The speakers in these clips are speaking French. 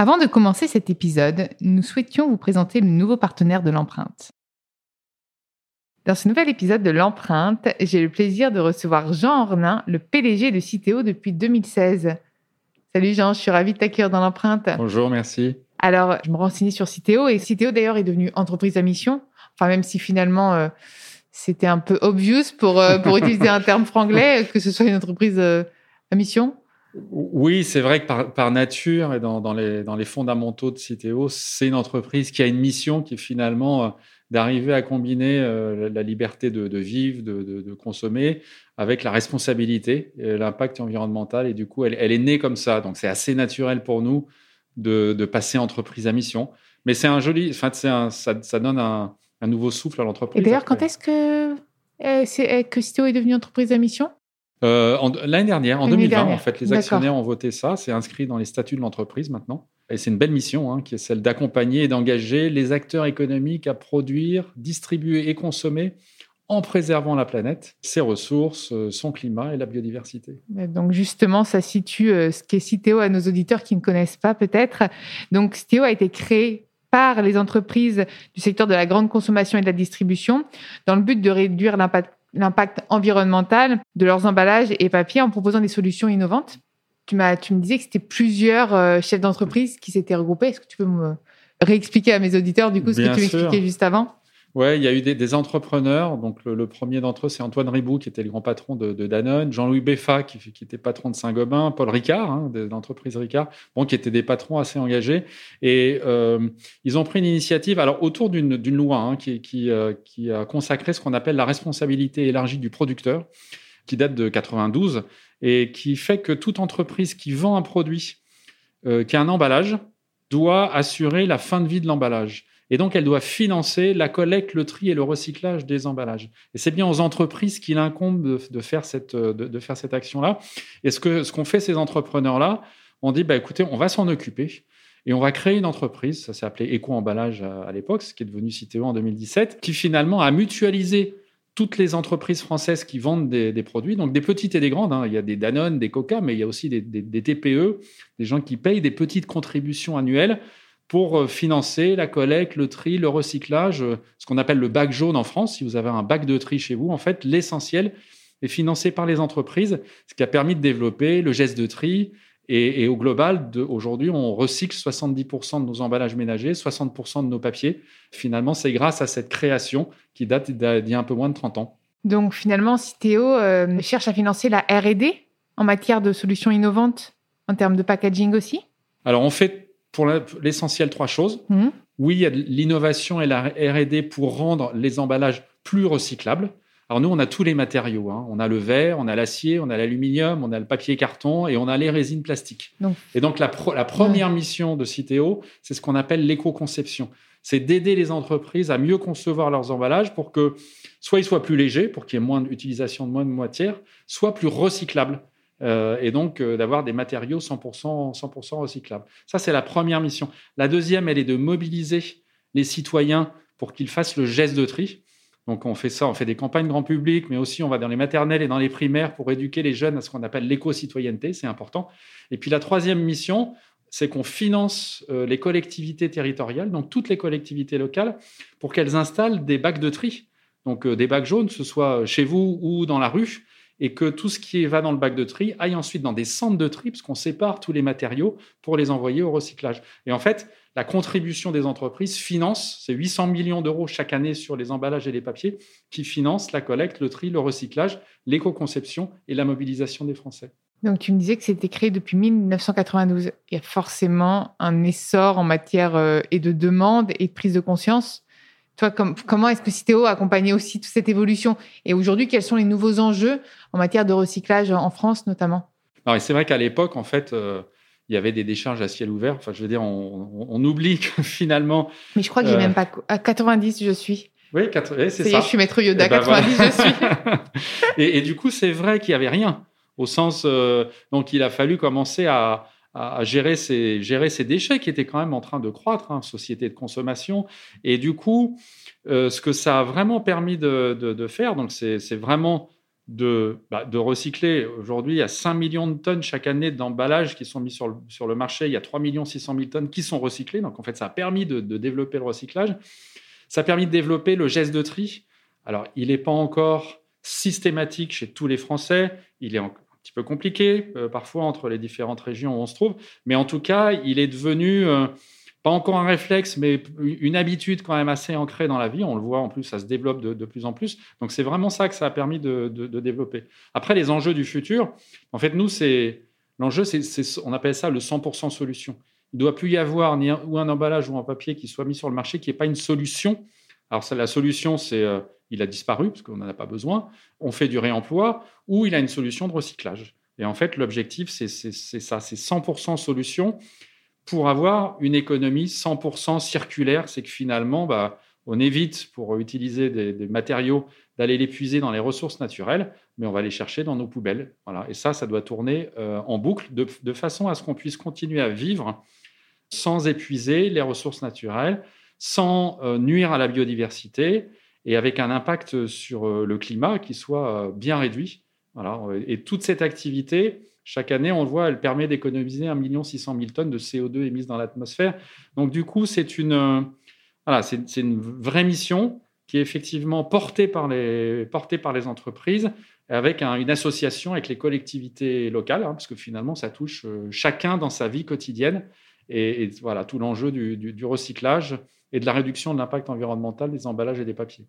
Avant de commencer cet épisode, nous souhaitions vous présenter le nouveau partenaire de l'empreinte. Dans ce nouvel épisode de l'empreinte, j'ai le plaisir de recevoir Jean Ornin, le PDG de Citeo depuis 2016. Salut Jean, je suis ravie de t'accueillir dans l'empreinte. Bonjour, merci. Alors, je me renseignais sur Citeo et Citeo d'ailleurs est devenu entreprise à mission. Enfin, même si finalement euh, c'était un peu obvious pour, euh, pour utiliser un terme franglais, que ce soit une entreprise euh, à mission. Oui, c'est vrai que par, nature et dans, les, dans, les, fondamentaux de Citeo, c'est une entreprise qui a une mission qui est finalement euh, d'arriver à combiner euh, la liberté de, vivre, de, consommer, avec la responsabilité, l'impact environnemental. Et du coup, elle, est née comme ça. Donc, c'est assez naturel pour nous de, passer entreprise à mission. Mais c'est un joli, enfin, ça, ça, donne un, nouveau souffle à l'entreprise. Et d'ailleurs, quand est-ce que, euh, que Citeo est devenue entreprise à mission? Euh, L'année dernière, en 2020, en fait, les actionnaires ont voté ça. C'est inscrit dans les statuts de l'entreprise maintenant. Et c'est une belle mission, hein, qui est celle d'accompagner et d'engager les acteurs économiques à produire, distribuer et consommer en préservant la planète, ses ressources, euh, son climat et la biodiversité. Donc justement, ça situe euh, ce qu'est Citeo à nos auditeurs qui ne connaissent pas peut-être. Donc Citeo a été créé par les entreprises du secteur de la grande consommation et de la distribution dans le but de réduire l'impact l'impact environnemental de leurs emballages et papiers en proposant des solutions innovantes. Tu, m'as, tu me disais que c'était plusieurs euh, chefs d'entreprise qui s'étaient regroupés. Est-ce que tu peux me réexpliquer à mes auditeurs du coup ce que tu m'expliquais juste avant? Oui, il y a eu des, entrepreneurs. Donc, le, premier d'entre eux, c'est Antoine Ribou, qui était le grand patron de, Danone, Jean-Louis Beffa, qui, était patron de Saint-Gobain, Paul Ricard, hein, de l'entreprise Ricard, bon, qui étaient des patrons assez engagés. Et euh, ils ont pris une initiative, alors autour d'une loi hein, qui, euh, qui, a consacré ce qu'on appelle la responsabilité élargie du producteur, qui date de 92, et qui fait que toute entreprise qui vend un produit euh, qui a un emballage doit assurer la fin de vie de l'emballage. Et donc, elle doit financer la collecte, le tri et le recyclage des emballages. Et c'est bien aux entreprises qu'il incombe de, faire cette, de, faire cette action-là. Et ce qu'ont ce fait ces entrepreneurs-là, on dit, bah, écoutez, on va s'en occuper. Et on va créer une entreprise, ça s'est appelé Eco-Emballage à, l'époque, ce qui est devenu Citeo en 2017, qui finalement a mutualisé toutes les entreprises françaises qui vendent des, produits, donc des petites et des grandes. Hein. Il y a des Danone, des Coca, mais il y a aussi des, des, TPE, des gens qui payent des petites contributions annuelles pour euh, financer la collecte, le tri, le recyclage, euh, ce qu'on appelle le bac jaune en France. Si vous avez un bac de tri chez vous, en fait, l'essentiel est financé par les entreprises, ce qui a permis de développer le geste de tri. Et, au global, aujourd'hui, on recycle 70% de nos emballages ménagers, 60% de nos papiers. Finalement, c'est grâce à cette création qui date d'il y a un peu moins de 30 ans. Donc finalement, Citeo euh, cherche à financer la R&D en matière de solutions innovantes en termes de packaging aussi? Alors on fait pour l'essentiel trois choses. Mmh. Oui, il y a l'innovation et la R&D pour rendre les emballages plus recyclables. Alors nous, on a tous les matériaux. Hein. On a le verre, on a l'acier, on a l'aluminium, on a le papier carton et on a les résines plastiques. Et donc la, première mission de Citeo, c'est ce qu'on appelle l'éco-conception. C'est d'aider les entreprises à mieux concevoir leurs emballages pour que soit ils soient plus légers, pour qu'il y ait moins d'utilisation de moins de matière, soit plus recyclables. Euh, et donc euh, d'avoir des matériaux 100%, 100 recyclables. Ça, c'est la première mission. La deuxième, elle est de mobiliser les citoyens pour qu'ils fassent le geste de tri. Donc on fait ça, on fait des campagnes grand public, mais aussi on va dans les maternelles et dans les primaires pour éduquer les jeunes à ce qu'on appelle l'éco-citoyenneté, c'est important. Et puis la troisième mission, c'est qu'on finance euh, les collectivités territoriales, donc toutes les collectivités locales, pour qu'elles installent des bacs de tri, donc des bacs jaunes, que ce soit chez vous ou dans la rue, et que tout ce qui va dans le bac de tri aille ensuite dans des centres de tri, parce qu'on sépare tous les matériaux pour les envoyer au recyclage. Et en fait, la contribution des entreprises finance, c'est 800 millions d'euros chaque année sur les emballages et les papiers, qui financent la collecte, le tri, le recyclage, l'éco-conception et la mobilisation des Français. Donc, tu me disais que c'était créé depuis 1992. Il y a forcément un essor en matière euh, et de demande et de prise de conscience comment est-ce que Citeo a accompagné aussi toute cette évolution? Et aujourd'hui, quels sont les nouveaux enjeux en matière de recyclage en France notamment? C'est vrai qu'à l'époque, en fait, euh, il y avait des décharges à ciel ouvert. Enfin, je veux dire, on, oublie que finalement. Mais je crois que j'ai même pas à 90, je suis. Oui, c'est ça. je suis maître Yoda. 90, eh ben je suis. et, du coup, c'est vrai qu'il y avait rien. Au sens, donc, il a fallu commencer à, à, gérer, ces, déchets qui étaient quand même en train de croître, hein, société de consommation. Et du coup, euh, ce que ça a vraiment permis de, faire, donc c'est vraiment de, bah, de recycler. Aujourd'hui, il y a 5 millions de tonnes chaque année d'emballages qui sont mis sur le, marché. Il y a 3 600 000 tonnes qui sont recyclées. Donc, en fait, ça a permis de, de développer le recyclage. Ça a permis de développer le geste de tri. Alors, il n'est pas encore systématique chez tous les Français. Il est en, petit peu compliqué euh, parfois entre les différentes régions où on se trouve, mais en tout cas, il est devenu euh, pas encore un réflexe, mais une habitude quand même assez ancrée dans la vie. On le voit en plus, ça se développe de, plus en plus. Donc c'est vraiment ça que ça a permis de, développer. Après, les enjeux du futur, en fait, nous, c'est l'enjeu, c'est, on appelle ça le 100% solution. Il ne doit plus y avoir ni un, ou un emballage ou un papier qui soit mis sur le marché qui n'est pas une solution. Alors la solution, c'est euh, il a disparu parce qu'on n'en a pas besoin, on fait du réemploi, ou il a une solution de recyclage. Et en fait, l'objectif, c'est ça, c'est 100% solution pour avoir une économie 100% circulaire. C'est que finalement, bah, on évite, pour utiliser des, matériaux, d'aller les puiser dans les ressources naturelles, mais on va les chercher dans nos poubelles. Voilà. Et ça, ça doit tourner euh, en boucle de, façon à ce qu'on puisse continuer à vivre sans épuiser les ressources naturelles, sans euh, nuire à la biodiversité, et avec un impact sur euh, le climat qui soit euh, bien réduit. Voilà. Et toute cette activité, chaque année, on le voit, elle permet d'économiser 1 600 000 tonnes de CO2 émises dans l'atmosphère. Donc, du coup, c'est une, euh, voilà, une vraie mission qui est effectivement portée par les, portée par les entreprises avec une association avec les collectivités locales, hein, parce que finalement, ça touche chacun dans sa vie quotidienne. Et, voilà, tout l'enjeu du recyclage et de la réduction de l'impact environnemental des emballages et des papiers.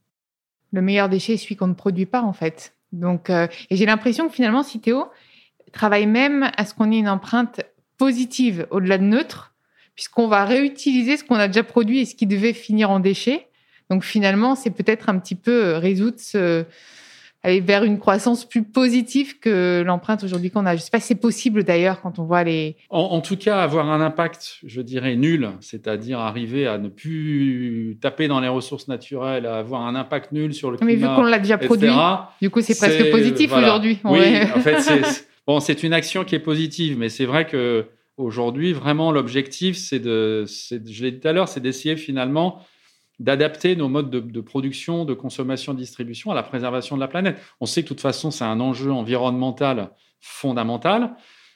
Le meilleur déchet est celui qu'on ne produit pas, en fait. Donc, euh, et j'ai l'impression que finalement, Citeo travaille même à ce qu'on ait une empreinte positive au-delà de neutre, puisqu'on va réutiliser ce qu'on a déjà produit et ce qui devait finir en déchets. Donc finalement, c'est peut-être un petit peu euh, résoudre ce, vers une croissance plus positive que l'empreinte aujourd'hui qu'on a. Je ne sais pas si c'est possible d'ailleurs quand on voit les... En, tout cas, avoir un impact, je dirais, nul, c'est-à-dire arriver à ne plus taper dans les ressources naturelles, à avoir un impact nul sur le climat, Mais vu qu'on l'a déjà produit, du coup c'est presque positif aujourd'hui. Oui, en fait, c'est bon, c'est une action qui est positive, mais c'est vrai que aujourd'hui, vraiment, l'objectif, c'est de, je l'ai dit tout à l'heure, c'est d'essayer finalement d'adapter nos modes de, production, de consommation, de distribution à la préservation de la planète. On sait que de toute façon, c'est un enjeu environnemental fondamental.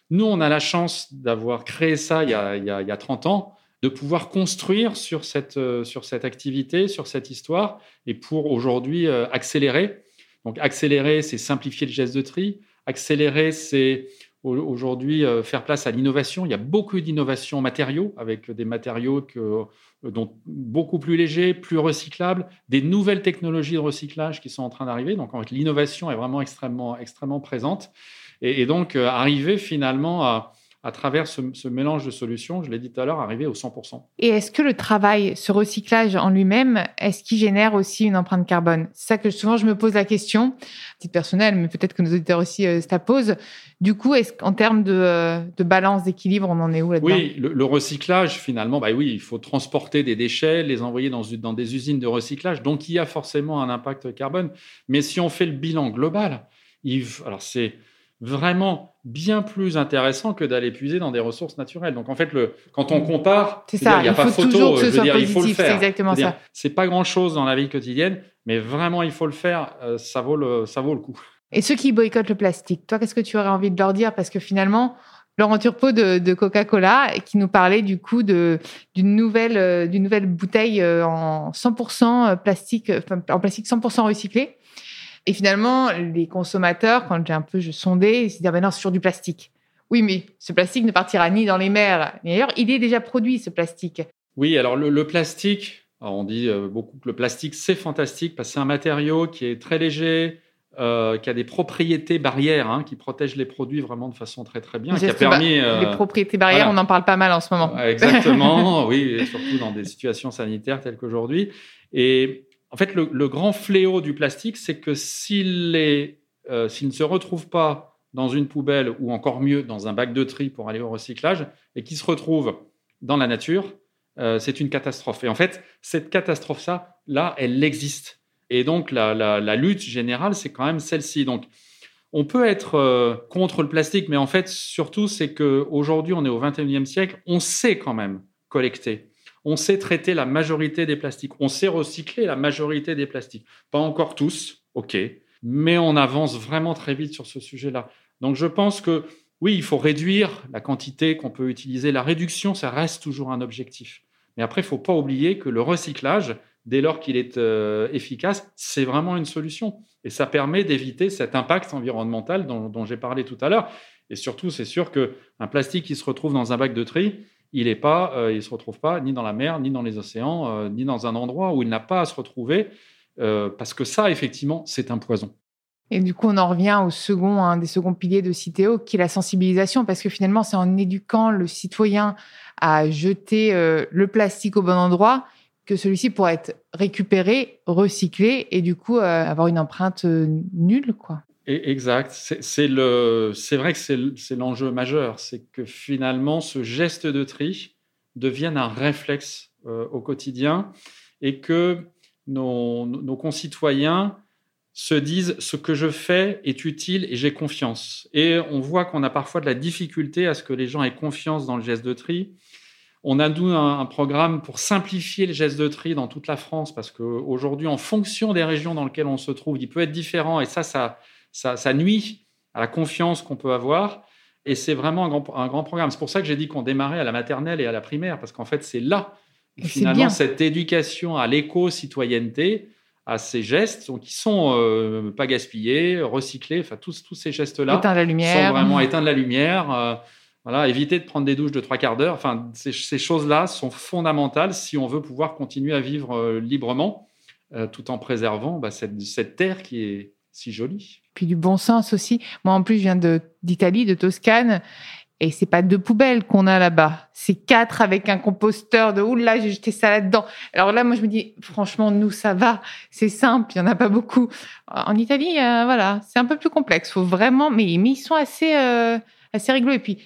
Nous, on a la chance d'avoir créé ça il y, a, il, y a, 30 ans, de pouvoir construire sur cette, euh, sur cette activité, sur cette histoire, et pour aujourd'hui euh, accélérer. Donc accélérer, c'est simplifier le geste de tri. Accélérer, c'est aujourd'hui euh, faire place à l'innovation. Il y a beaucoup d'innovations matériaux, avec des matériaux que euh, donc beaucoup plus léger, plus recyclable, des nouvelles technologies de recyclage qui sont en train d'arriver. Donc en fait, l'innovation est vraiment extrêmement, extrêmement présente. Et, donc euh, arriver finalement à, à travers ce, mélange de solutions, je l'ai dit tout à l'heure, arriver au 100%. Et est-ce que le travail, ce recyclage en lui-même, est-ce qu'il génère aussi une empreinte carbone? C'est ça que souvent je me pose la question, titre personnel, mais peut-être que nos auditeurs aussi euh, se la posent. Du coup, est-ce qu'en termes de, de balance, d'équilibre, on en est où là-dedans? Oui, le, recyclage, finalement, bah oui, il faut transporter des déchets, les envoyer dans, dans des usines de recyclage. Donc, il y a forcément un impact carbone. Mais si on fait le bilan global, il, alors c'est vraiment bien plus intéressant que d'aller puiser dans des ressources naturelles. Donc en fait, le, quand on compare, il n'y a pas photo, je veux dire, il faut le faire. C'est exactement ça. C'est pas grand-chose dans la vie quotidienne, mais vraiment il faut le faire, euh, ça, vaut le, ça vaut le coup. Et ceux qui boycottent le plastique, toi, qu'est-ce que tu aurais envie de leur dire? Parce que finalement, Laurent Turpot de, de Coca-Cola, qui nous parlait du coup d'une nouvelle, euh, d'une nouvelle bouteille euh, en 100% plastique, en plastique 100% recyclé. Et finalement, les consommateurs, quand j'ai un peu sondé, ils se disent ah ben non, c'est sur du plastique. Oui, mais ce plastique ne partira ni dans les mers ni ailleurs. Il est déjà produit, ce plastique. Oui, alors le, plastique, on dit euh, beaucoup que le plastique, c'est fantastique parce que c'est un matériau qui est très léger, euh, qui a des propriétés barrières, hein, qui protègent les produits vraiment de façon très très bien. Qui a permis, euh, les propriétés barrières, on en parle pas mal en ce moment. Exactement, oui, surtout dans des situations sanitaires telles qu'aujourd'hui. Et en fait, le, grand fléau du plastique, c'est que s'il euh, ne se retrouve pas dans une poubelle ou encore mieux dans un bac de tri pour aller au recyclage et qui se retrouvent dans la nature, euh, c'est une catastrophe. Et en fait, cette catastrophe-là, là, elle existe. Et donc, la, lutte générale, c'est quand même celle-ci. Donc, on peut être euh, contre le plastique, mais en fait, surtout, c'est qu'aujourd'hui, on est au 21e siècle, on sait quand même collecter. On sait traiter la majorité des plastiques. On sait recycler la majorité des plastiques. Pas encore tous, OK, mais on avance vraiment très vite sur ce sujet-là. Donc, je pense que oui, il faut réduire la quantité qu'on peut utiliser. La réduction, ça reste toujours un objectif. Mais après, il ne faut pas oublier que le recyclage, dès lors qu'il est euh, efficace, c'est vraiment une solution. Et ça permet d'éviter cet impact environnemental dont, j'ai parlé tout à l'heure. Et surtout, c'est sûr qu'un plastique qui se retrouve dans un bac de tri, il ne pas, euh, se retrouve pas ni dans la mer, ni dans les océans, euh, ni dans un endroit où il n'a pas à se retrouver, parce que ça, effectivement, c'est un poison. Et du coup, on en revient au second, un des seconds piliers de Citeo, qui est la sensibilisation, parce que finalement, c'est en éduquant le citoyen à jeter euh, le plastique au bon endroit que celui-ci pourra être récupéré, recyclé et du coup euh, avoir une empreinte euh, nulle, quoi. Exact. C'est le, c'est vrai que c'est l'enjeu majeur, c'est que finalement, ce geste de tri devienne un réflexe au quotidien et que nos, nos concitoyens se disent ce que je fais est utile et j'ai confiance. Et on voit qu'on a parfois de la difficulté à ce que les gens aient confiance dans le geste de tri. On a nous un, programme pour simplifier le geste de tri dans toute la France parce qu'aujourd'hui, en fonction des régions dans lesquelles on se trouve, il peut être différent et ça, ça, ça, nuit à la confiance qu'on peut avoir. Et c'est vraiment un grand, un grand programme. C'est pour ça que j'ai dit qu'on démarrait à la maternelle et à la primaire parce qu'en fait, c'est là finalement cette éducation à l'éco-citoyenneté à ces gestes qui sont euh, pas gaspillés, recyclés, enfin tous, tous ces gestes-là éteindre la lumière. sont vraiment éteindre la lumière. Euh, voilà, éviter de prendre des douches de trois quarts d'heure. Enfin, ces, ces choses-là sont fondamentales si on veut pouvoir continuer à vivre euh, librement, tout en préservant bah, cette, cette terre qui est si jolie. Puis du bon sens aussi. Moi, en plus, je viens d'Italie, de, Toscane, et c'est pas deux poubelles qu'on a là-bas, c'est quatre avec un composteur de oula, j'ai jeté ça là-dedans. Alors là, moi je me dis franchement, nous ça va, c'est simple, il y en a pas beaucoup. En Italie, euh, voilà, c'est un peu plus complexe. Faut vraiment, mais ils sont assez euh, assez rigolos. Et puis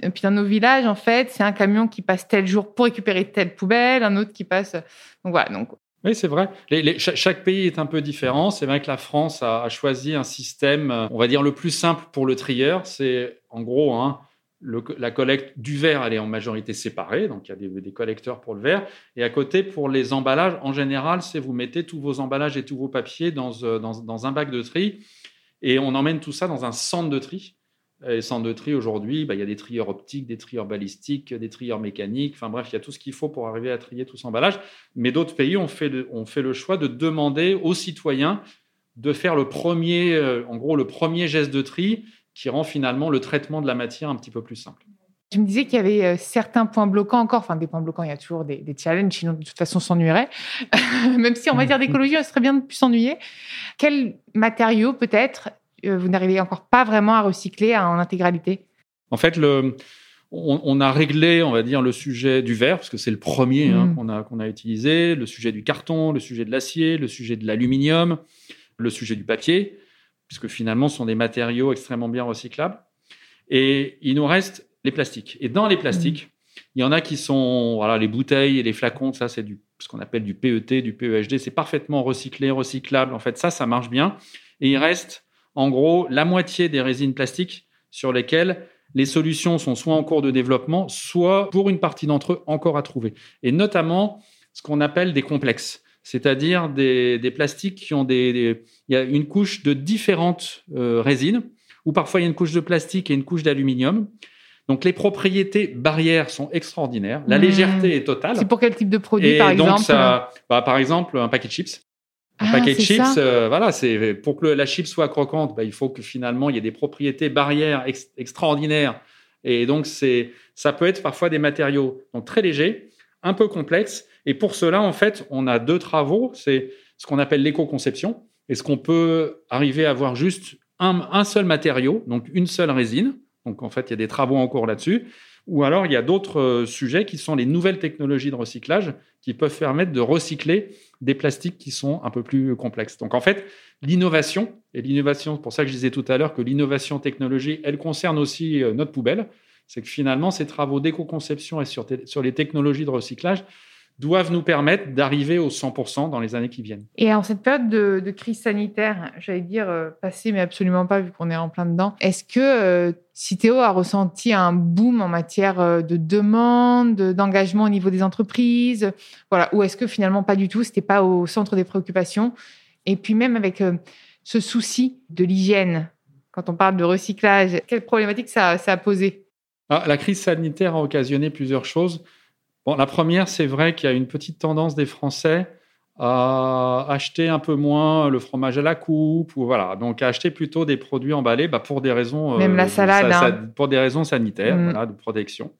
et puis dans nos villages, en fait, c'est un camion qui passe tel jour pour récupérer telle poubelle, un autre qui passe. Donc voilà. Donc oui, c'est vrai. Chaque, pays est un peu différent. C'est vrai que la France a, choisi un système, on va dire, le plus simple pour le trieur. C'est en gros, hein, la collecte du verre, elle est en majorité séparée, donc il y a des, collecteurs pour le verre. Et à côté, pour les emballages, en général, c'est vous mettez tous vos emballages et tous vos papiers dans, euh, dans, un bac de tri et on emmène tout ça dans un centre de tri. Et centre de tri, aujourd'hui, bah, il y a des trieurs optiques, des trieurs balistiques, des trieurs mécaniques, enfin bref, il y a tout ce qu'il faut pour arriver à trier tout cet emballage. Mais d'autres pays ont fait, ont fait le choix de demander aux citoyens de faire le premier, euh, en gros, le premier geste de tri qui rend finalement le traitement de la matière un petit peu plus simple. Je me disais qu'il y avait euh, certains points bloquants encore, enfin des points bloquants, il y a toujours des, challenges, sinon de toute façon on s'ennuierait. Même si en matière d'écologie, on serait bien de plus s'ennuyer. Quels matériaux peut-être vous n'arrivez encore pas vraiment à recycler en intégralité En fait, le, on, a réglé, on va dire, le sujet du verre, parce que c'est le premier hein, mm. qu'on a, qu'on a utilisé, le sujet du carton, le sujet de l'acier, le sujet de l'aluminium, le sujet du papier puisque finalement, ce sont des matériaux extrêmement bien recyclables. Et il nous reste les plastiques. Et dans les plastiques, il y en a qui sont, voilà, les bouteilles et les flacons, ça, c'est du, ce qu'on appelle du PET, du PEHD. C'est parfaitement recyclé, recyclable. En fait, ça, ça marche bien. Et il reste, en gros, la moitié des résines plastiques sur lesquelles les solutions sont soit en cours de développement, soit pour une partie d'entre eux encore à trouver. Et notamment, ce qu'on appelle des complexes c'est-à-dire des, plastiques qui ont des, Il y a une couche de différentes euh, résines, ou parfois il y a une couche de plastique et une couche d'aluminium. Donc les propriétés barrières sont extraordinaires, la mmh. légèreté est totale. C'est pour quel type de produit, par exemple? ça, bah, Par exemple, un paquet de chips. Un ah, paquet de chips, euh, voilà, c'est pour que la chip soit croquante, bah, il faut que finalement il y ait des propriétés barrières extraordinaires. Et donc c'est, ça peut être parfois des matériaux donc très légers, un peu complexes, et pour cela, en fait, on a deux travaux. C'est ce qu'on appelle l'éco-conception. Est-ce qu'on peut arriver à avoir juste un, seul matériau, donc une seule résine Donc, en fait, il y a des travaux en cours là-dessus. Ou alors, il y a d'autres euh, sujets qui sont les nouvelles technologies de recyclage qui peuvent permettre de recycler des plastiques qui sont un peu plus complexes. Donc, en fait, l'innovation. Et l'innovation, c'est pour ça que je disais tout à l'heure que l'innovation technologique, elle concerne aussi euh, notre poubelle. C'est que finalement, ces travaux d'éco-conception et sur, sur les technologies de recyclage doivent nous permettre d'arriver au 100% dans les années qui viennent. Et en cette période de, crise sanitaire, j'allais dire euh, passée, mais absolument pas vu qu'on est en plein dedans, est-ce que euh, Citeo a ressenti un boom en matière euh, de demande, d'engagement au niveau des entreprises voilà, Ou est-ce que finalement pas du tout, c'était pas au centre des préoccupations? Et puis même avec ce souci de l'hygiène, quand on parle de recyclage, quelle problématique ça, ça a posé? Ah, La crise sanitaire a occasionné plusieurs choses. Bon, la première, c'est vrai qu'il y a une petite tendance des Français à acheter un peu moins le fromage à la coupe, ou voilà, donc à acheter plutôt des produits emballés bah, pour des raisons. Même la euh, salade. Hein. pour des raisons sanitaires, mm. voilà, de protection.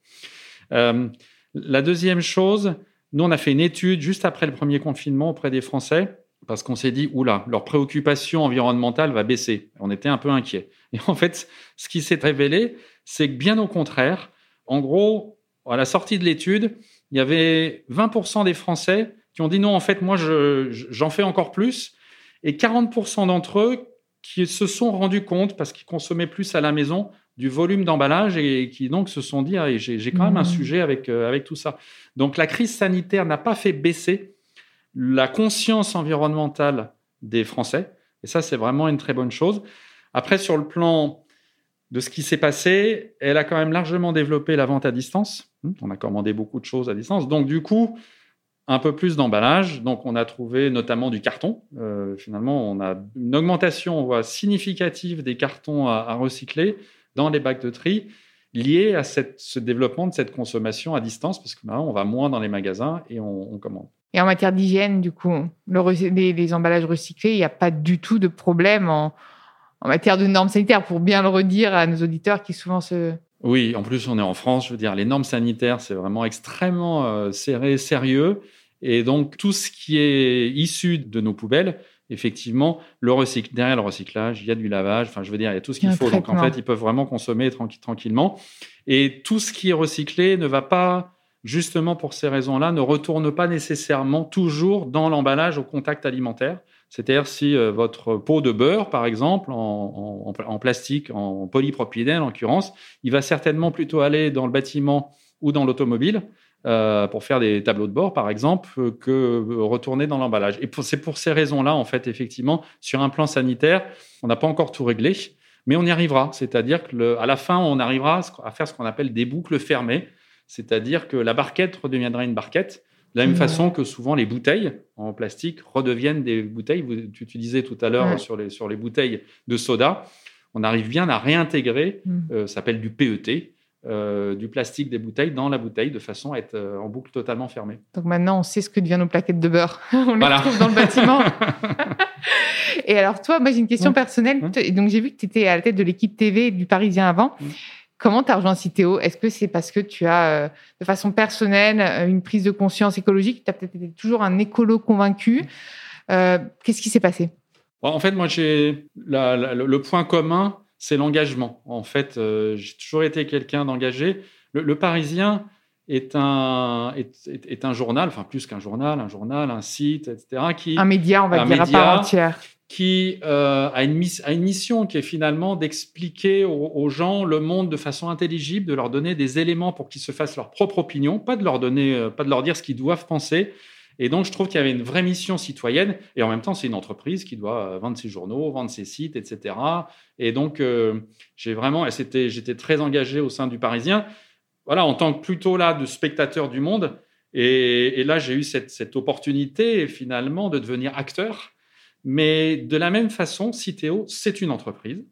Euh, la deuxième chose, nous, on a fait une étude juste après le premier confinement auprès des Français parce qu'on s'est dit, oula, leur préoccupation environnementale va baisser. On était un peu inquiets. Et en fait, ce qui s'est révélé, c'est que bien au contraire, en gros, à la sortie de l'étude, il y avait 20% des Français qui ont dit non, en fait, moi, j'en fais encore plus. Et 40% d'entre eux qui se sont rendus compte, parce qu'ils consommaient plus à la maison, du volume d'emballage et qui donc se sont dit, ah, j'ai quand même un mmh. sujet avec, euh, avec tout ça. Donc la crise sanitaire n'a pas fait baisser la conscience environnementale des Français. Et ça, c'est vraiment une très bonne chose. Après, sur le plan de ce qui s'est passé, elle a quand même largement développé la vente à distance. On a commandé beaucoup de choses à distance. Donc, du coup, un peu plus d'emballage. Donc, on a trouvé notamment du carton. Euh, finalement, on a une augmentation on significative des cartons à, recycler dans les bacs de tri liés à ce développement de cette consommation à distance, parce que maintenant, on va moins dans les magasins et on, commande. Et en matière d'hygiène, du coup, les, emballages recyclés, il n'y a pas du tout de problème en, en matière de normes sanitaires, pour bien le redire à nos auditeurs qui souvent se, oui, en plus, on est en France. Je veux dire, les normes sanitaires, c'est vraiment extrêmement euh, serré, sérieux. Et donc, tout ce qui est issu de nos poubelles, effectivement, le recycle, derrière le recyclage, il y a du lavage. Enfin, je veux dire, il y a tout ce qu'il faut. Donc, en fait, ils peuvent vraiment consommer tranquillement. Et tout ce qui est recyclé ne va pas, justement pour ces raisons-là, ne retourne pas nécessairement toujours dans l'emballage au contact alimentaire. C'est-à-dire si euh, votre pot de beurre, par exemple, en, plastique, en polypropylène en l'occurrence, il va certainement plutôt aller dans le bâtiment ou dans l'automobile euh, pour faire des tableaux de bord, par exemple, que retourner dans l'emballage. Et c'est pour ces raisons-là, en fait, effectivement, sur un plan sanitaire, on n'a pas encore tout réglé, mais on y arrivera. C'est-à-dire qu'à la fin, on arrivera à faire ce qu'on appelle des boucles fermées, c'est-à-dire que la barquette redeviendra une barquette de la même façon que souvent les bouteilles en plastique redeviennent des bouteilles. tu, tu disais tout à l'heure sur, les, sur les bouteilles de soda, on arrive bien à réintégrer, mm. euh, ça s'appelle du PET, euh, du plastique des bouteilles dans la bouteille de façon à être euh, en boucle totalement fermée. Donc maintenant, on sait ce que deviennent nos plaquettes de beurre. on les retrouve dans le bâtiment. Et alors toi, moi j'ai une question personnelle. Donc j'ai vu que tu étais à la tête de l'équipe TV du Parisien avant. Comment tu as rejoint Citeo Est-ce que c'est parce que tu as, euh, de façon personnelle, euh, une prise de conscience écologique? Tu as peut-être été toujours un écolo convaincu. Euh, qu'est-ce qui s'est passé? En fait, moi, j'ai le point commun, c'est l'engagement. En fait, j'ai toujours été quelqu'un d'engagé. Le, Parisien est un, est, un journal, enfin plus qu'un journal, un journal, un site, etc. Qui, un média, on va dire, à part entière qui euh, a, une mission qui est finalement d'expliquer aux, gens le monde de façon intelligible, de leur donner des éléments pour qu'ils se fassent leur propre opinion, pas de leur donner, euh, pas de leur dire ce qu'ils doivent penser. Et donc, je trouve qu'il y avait une vraie mission citoyenne. Et en même temps, c'est une entreprise qui doit euh, vendre ses journaux, vendre ses sites, etc. Et donc, j'ai vraiment, j'étais très engagé au sein du Parisien. Voilà, en tant que plutôt là de spectateur du monde. Et, là, j'ai eu cette opportunité finalement de devenir acteur mais de la même façon, Citeo, c'est une entreprise.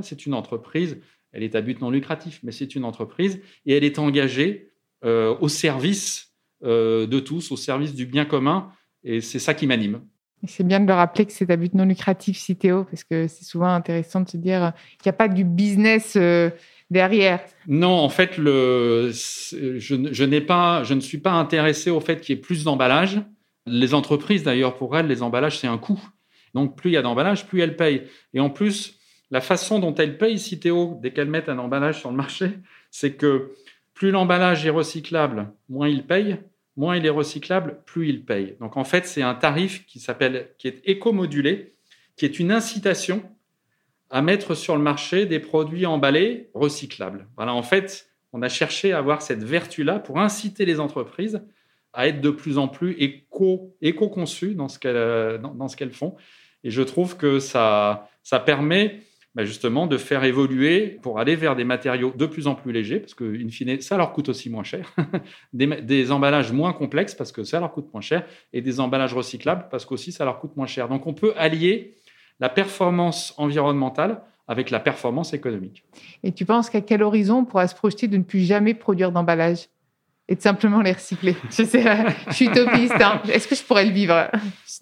C'est une entreprise, elle est à but non lucratif, mais c'est une entreprise et elle est engagée euh, au service euh, de tous, au service du bien commun. Et c'est ça qui m'anime. C'est bien de le rappeler que c'est à but non lucratif, Citeo, parce que c'est souvent intéressant de se dire qu'il n'y a pas du business euh, derrière. Non, en fait, le, je, je, pas, je ne suis pas intéressé au fait qu'il y ait plus d'emballage. Les entreprises, d'ailleurs, pour elles, les emballages, c'est un coût. Donc, plus il y a d'emballage, plus elle paye. Et en plus, la façon dont elle paye Citeo, dès qu'elle met un emballage sur le marché, c'est que plus l'emballage est recyclable, moins il paye, moins il est recyclable, plus il paye. Donc, en fait, c'est un tarif qui s'appelle, qui est éco-modulé, qui est une incitation à mettre sur le marché des produits emballés recyclables. Voilà, en fait, on a cherché à avoir cette vertu-là pour inciter les entreprises à être de plus en plus éco, éco-conçues dans, ce qu'elles font. Et je trouve que ça, ça permet bah, justement de faire évoluer pour aller vers des matériaux de plus en plus légers, parce que in fine, ça leur coûte aussi moins cher, des, des, emballages moins complexes, parce que ça leur coûte moins cher, et des emballages recyclables, parce qu'aussi ça leur coûte moins cher. Donc on peut allier la performance environnementale avec la performance économique. Et tu penses qu'à quel horizon on pourra se projeter de ne plus jamais produire d'emballage et de simplement les recycler? Je sais, je suis utopiste. Hein. Est-ce que je pourrais le vivre?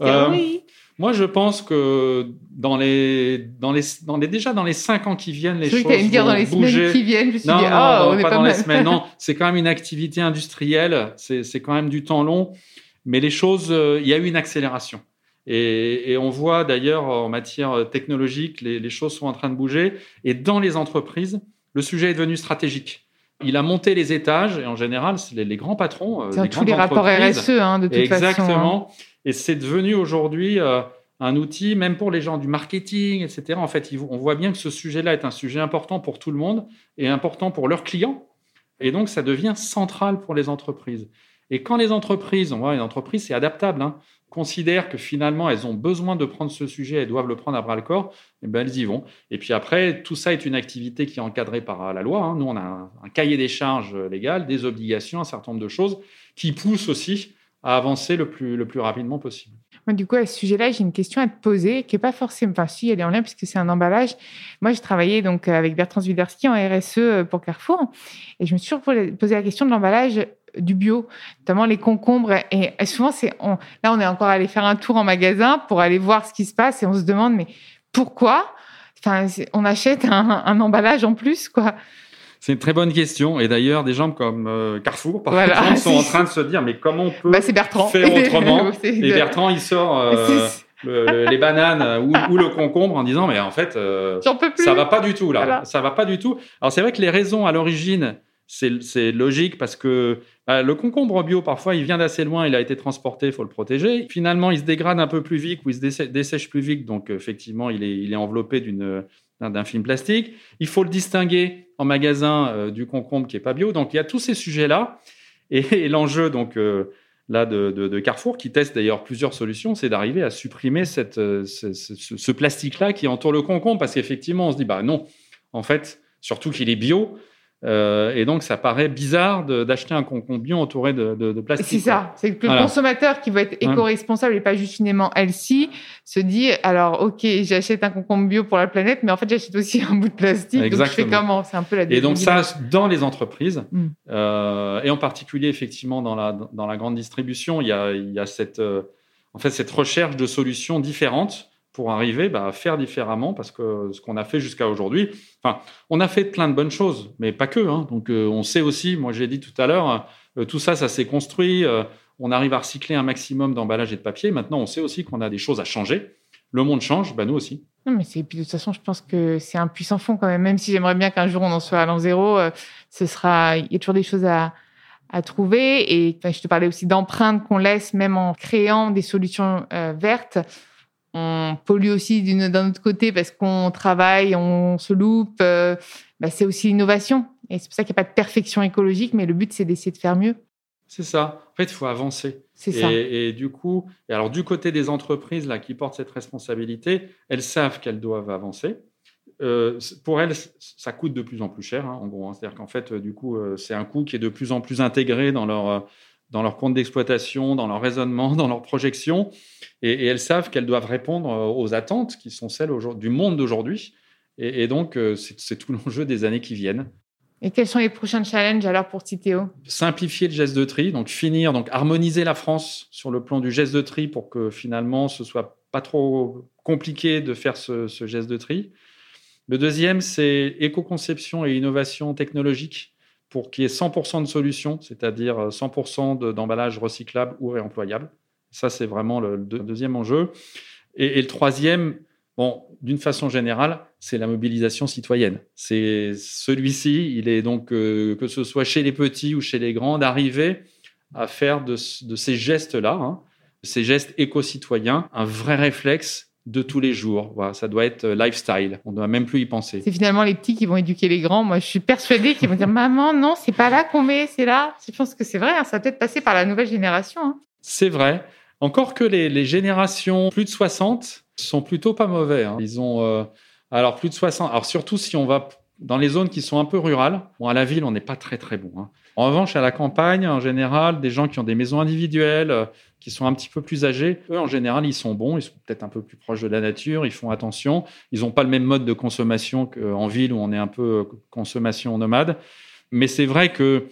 Euh, Oui. Moi, je pense que dans les, dans les, dans les, déjà dans les cinq ans qui viennent, les choses vont dire dans les semaines qui viennent. Je suis non, dit, non, oh, on pas, est pas dans mal. les semaines. Non, c'est quand même une activité industrielle. C'est quand même du temps long. Mais les choses, euh, il y a eu une accélération. Et, on voit d'ailleurs en matière technologique, les, choses sont en train de bouger. Et dans les entreprises, le sujet est devenu stratégique. Il a monté les étages, et en général, c'est les, grands patrons. Euh, tous les rapports RSE, hein, de toute Exactement. façon. Exactement. Hein. Et c'est devenu aujourd'hui euh, un outil, même pour les gens du marketing, etc. En fait, on voit bien que ce sujet-là est un sujet important pour tout le monde et important pour leurs clients. Et donc, ça devient central pour les entreprises. Et quand les entreprises, on voit une entreprise, c'est adaptable. Hein considèrent que finalement elles ont besoin de prendre ce sujet, elles doivent le prendre à bras le corps, et eh ben elles y vont. Et puis après, tout ça est une activité qui est encadrée par la loi. Hein. Nous, on a un, cahier des charges légal, des obligations, un certain nombre de choses qui poussent aussi à avancer le plus, rapidement possible. du coup, à ce sujet-là, j'ai une question à te poser, qui n'est pas forcément, enfin, si, elle est en lien puisque c'est un emballage. Moi, j'ai travaillé donc avec Bertrand Zwiderski en RSE pour Carrefour, et je me suis toujours posé la question de l'emballage du bio, notamment les concombres. Et, souvent, c'est là, on est encore allé faire un tour en magasin pour aller voir ce qui se passe et on se demande, mais pourquoi? Enfin, on achète un, emballage en plus, quoi c'est une très bonne question. Et d'ailleurs, des gens comme euh, Carrefour, par exemple, sont en train de se dire, mais comment on peut bah, faire autrement Et Bertrand, il sort euh, les bananes ou, le concombre en disant, mais en fait, euh, ça va pas du tout là. Ça va pas du tout. Alors c'est vrai que les raisons à l'origine c'est logique parce que bah, le concombre bio, parfois, il vient d'assez loin, il a été transporté, il faut le protéger. Finalement, il se dégrade un peu plus vite ou il se dessèche plus vite, donc effectivement, il est, il est enveloppé d'un film plastique. Il faut le distinguer en magasin euh, du concombre qui est pas bio. Donc, il y a tous ces sujets-là. Et, l'enjeu, donc, euh, là, de, Carrefour, qui teste d'ailleurs plusieurs solutions, c'est d'arriver à supprimer cette, euh, ce, ce plastique-là qui entoure le concombre. Parce qu'effectivement, on se dit, bah non, en fait, surtout qu'il est bio, euh, et donc, ça paraît bizarre d'acheter un concombre bio entouré de, de, de plastique. C'est ça. C'est que le consommateur qui veut être éco-responsable et pas juste finalement healthy se dit alors, ok, j'achète un concombre bio pour la planète, mais en fait, j'achète aussi un bout de plastique. Exactement. Donc, je fais comment? C'est un peu la. Et donc ça, dans les entreprises mm. euh, et en particulier effectivement dans la dans la grande distribution, il y a il y a cette euh, en fait cette recherche de solutions différentes pour arriver bah, à faire différemment parce que ce qu'on a fait jusqu'à aujourd'hui, enfin, on a fait plein de bonnes choses, mais pas que. Hein. Donc, euh, on sait aussi, moi j'ai dit tout à l'heure, euh, tout ça, ça s'est construit. Euh, on arrive à recycler un maximum d'emballage et de papier. Maintenant, on sait aussi qu'on a des choses à changer. Le monde change, bah, nous aussi. Mais c'est, puis de toute façon, je pense que c'est un puissant fond quand même. Même si j'aimerais bien qu'un jour on en soit à l'an zéro, ce sera, il y a toujours des choses à, à trouver. Et je te parlais aussi d'empreintes qu'on laisse, même en créant des solutions vertes on pollue aussi d'un autre côté parce qu'on travaille, on se loupe. Euh, bah, c'est aussi l'innovation. Et c'est pour ça qu'il n'y a pas de perfection écologique, mais le but, c'est d'essayer de faire mieux. C'est ça. En fait, il faut avancer. C'est ça. Et du coup, et alors du côté des entreprises là qui portent cette responsabilité, elles savent qu'elles doivent avancer. Euh, pour elles, ça coûte de plus en plus cher, hein, en gros. Hein. C'est-à-dire qu'en fait, du coup, euh, c'est un coût qui est de plus en plus intégré dans leur dans leur compte d'exploitation, dans leur raisonnement, dans leur projection. Et, elles savent qu'elles doivent répondre euh, aux attentes qui sont celles du monde d'aujourd'hui. Et, donc, euh, c'est tout l'enjeu des années qui viennent. Et quels sont les prochains challenges alors pour Titéo? Simplifier le geste de tri, donc finir, donc harmoniser la France sur le plan du geste de tri pour que finalement ce soit pas trop compliqué de faire ce, ce geste de tri. Le deuxième, c'est éco-conception et innovation technologique pour qu'il y ait 100% de solutions, c'est-à-dire 100% d'emballage recyclable ou réemployable. Ça, c'est vraiment le, deuxième enjeu. Et, le troisième, bon, d'une façon générale, c'est la mobilisation citoyenne. C'est celui-ci, il est donc, euh, que ce soit chez les petits ou chez les grands, d'arriver à faire de, ces gestes-là, hein, ces gestes éco-citoyens, un vrai réflexe de tous les jours. Voilà, ça doit être lifestyle. On ne doit même plus y penser. C'est finalement les petits qui vont éduquer les grands. Moi, je suis persuadée qu'ils vont dire Maman, non, c'est pas là qu'on met, c'est là. Je pense que c'est vrai, hein, ça va peut-être passer par la nouvelle génération. Hein. C'est vrai. Encore que les, générations plus de 60 sont plutôt pas mauvais. Hein. Ils ont. Euh, alors, plus de 60. Alors, surtout si on va dans les zones qui sont un peu rurales. Bon, à la ville, on n'est pas très, très bon. En revanche, à la campagne, en général, des gens qui ont des maisons individuelles, euh, qui sont un petit peu plus âgés, eux, en général, ils sont bons, ils sont peut-être un peu plus proches de la nature, ils font attention, ils n'ont pas le même mode de consommation qu'en ville où on est un peu euh, consommation nomade. Mais c'est vrai que,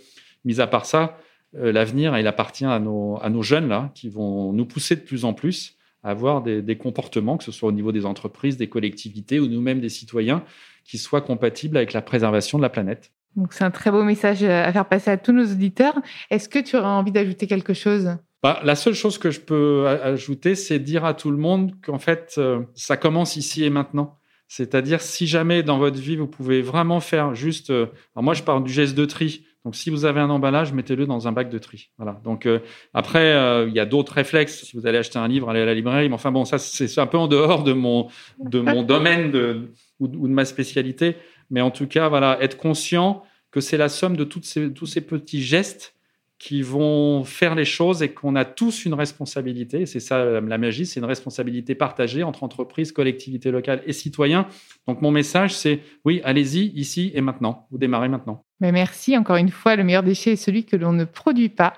mis à part ça, euh, l'avenir, il appartient à nos, jeunes, là, qui vont nous pousser de plus en plus à avoir des comportements, que ce soit au niveau des entreprises, des collectivités ou nous-mêmes des citoyens, qui soient compatibles avec la préservation de la planète. Donc c'est un très beau message à faire passer à tous nos auditeurs. Est-ce que tu aurais envie d'ajouter quelque chose? Bah, La seule chose que je peux ajouter, c'est dire à tout le monde qu'en fait, euh, ça commence ici et maintenant. C'est-à-dire, si jamais dans votre vie, vous pouvez vraiment faire juste... Euh, alors moi, je parle du geste de tri. Donc, si vous avez un emballage, mettez-le dans un bac de tri. Voilà. Donc, euh, après, il y a d'autres réflexes. Si vous allez acheter un livre, allez à la librairie. Mais enfin, bon, ça, c'est un peu en dehors de mon, de mon domaine de, ou, de ma spécialité. Mais en tout cas, voilà, être conscient que c'est la somme de tous ces petits gestes qui vont faire les choses et qu'on a tous une responsabilité. C'est ça la magie, c'est une responsabilité partagée entre entreprises, collectivités locales et citoyens. Donc mon message, c'est oui, allez-y ici et maintenant. Vous démarrez maintenant. Mais merci encore une fois. Le meilleur déchet est celui que l'on ne produit pas.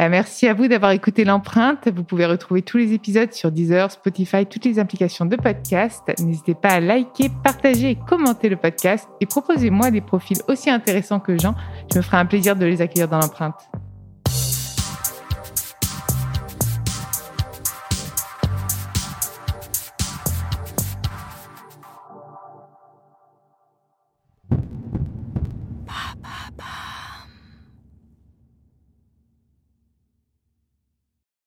Euh, merci à vous d'avoir écouté l'empreinte. Vous pouvez retrouver tous les épisodes sur Deezer, Spotify, toutes les applications de podcast. N'hésitez pas à liker, partager et commenter le podcast et proposez-moi des profils aussi intéressants que Jean. Je me ferai un plaisir de les accueillir dans l'empreinte.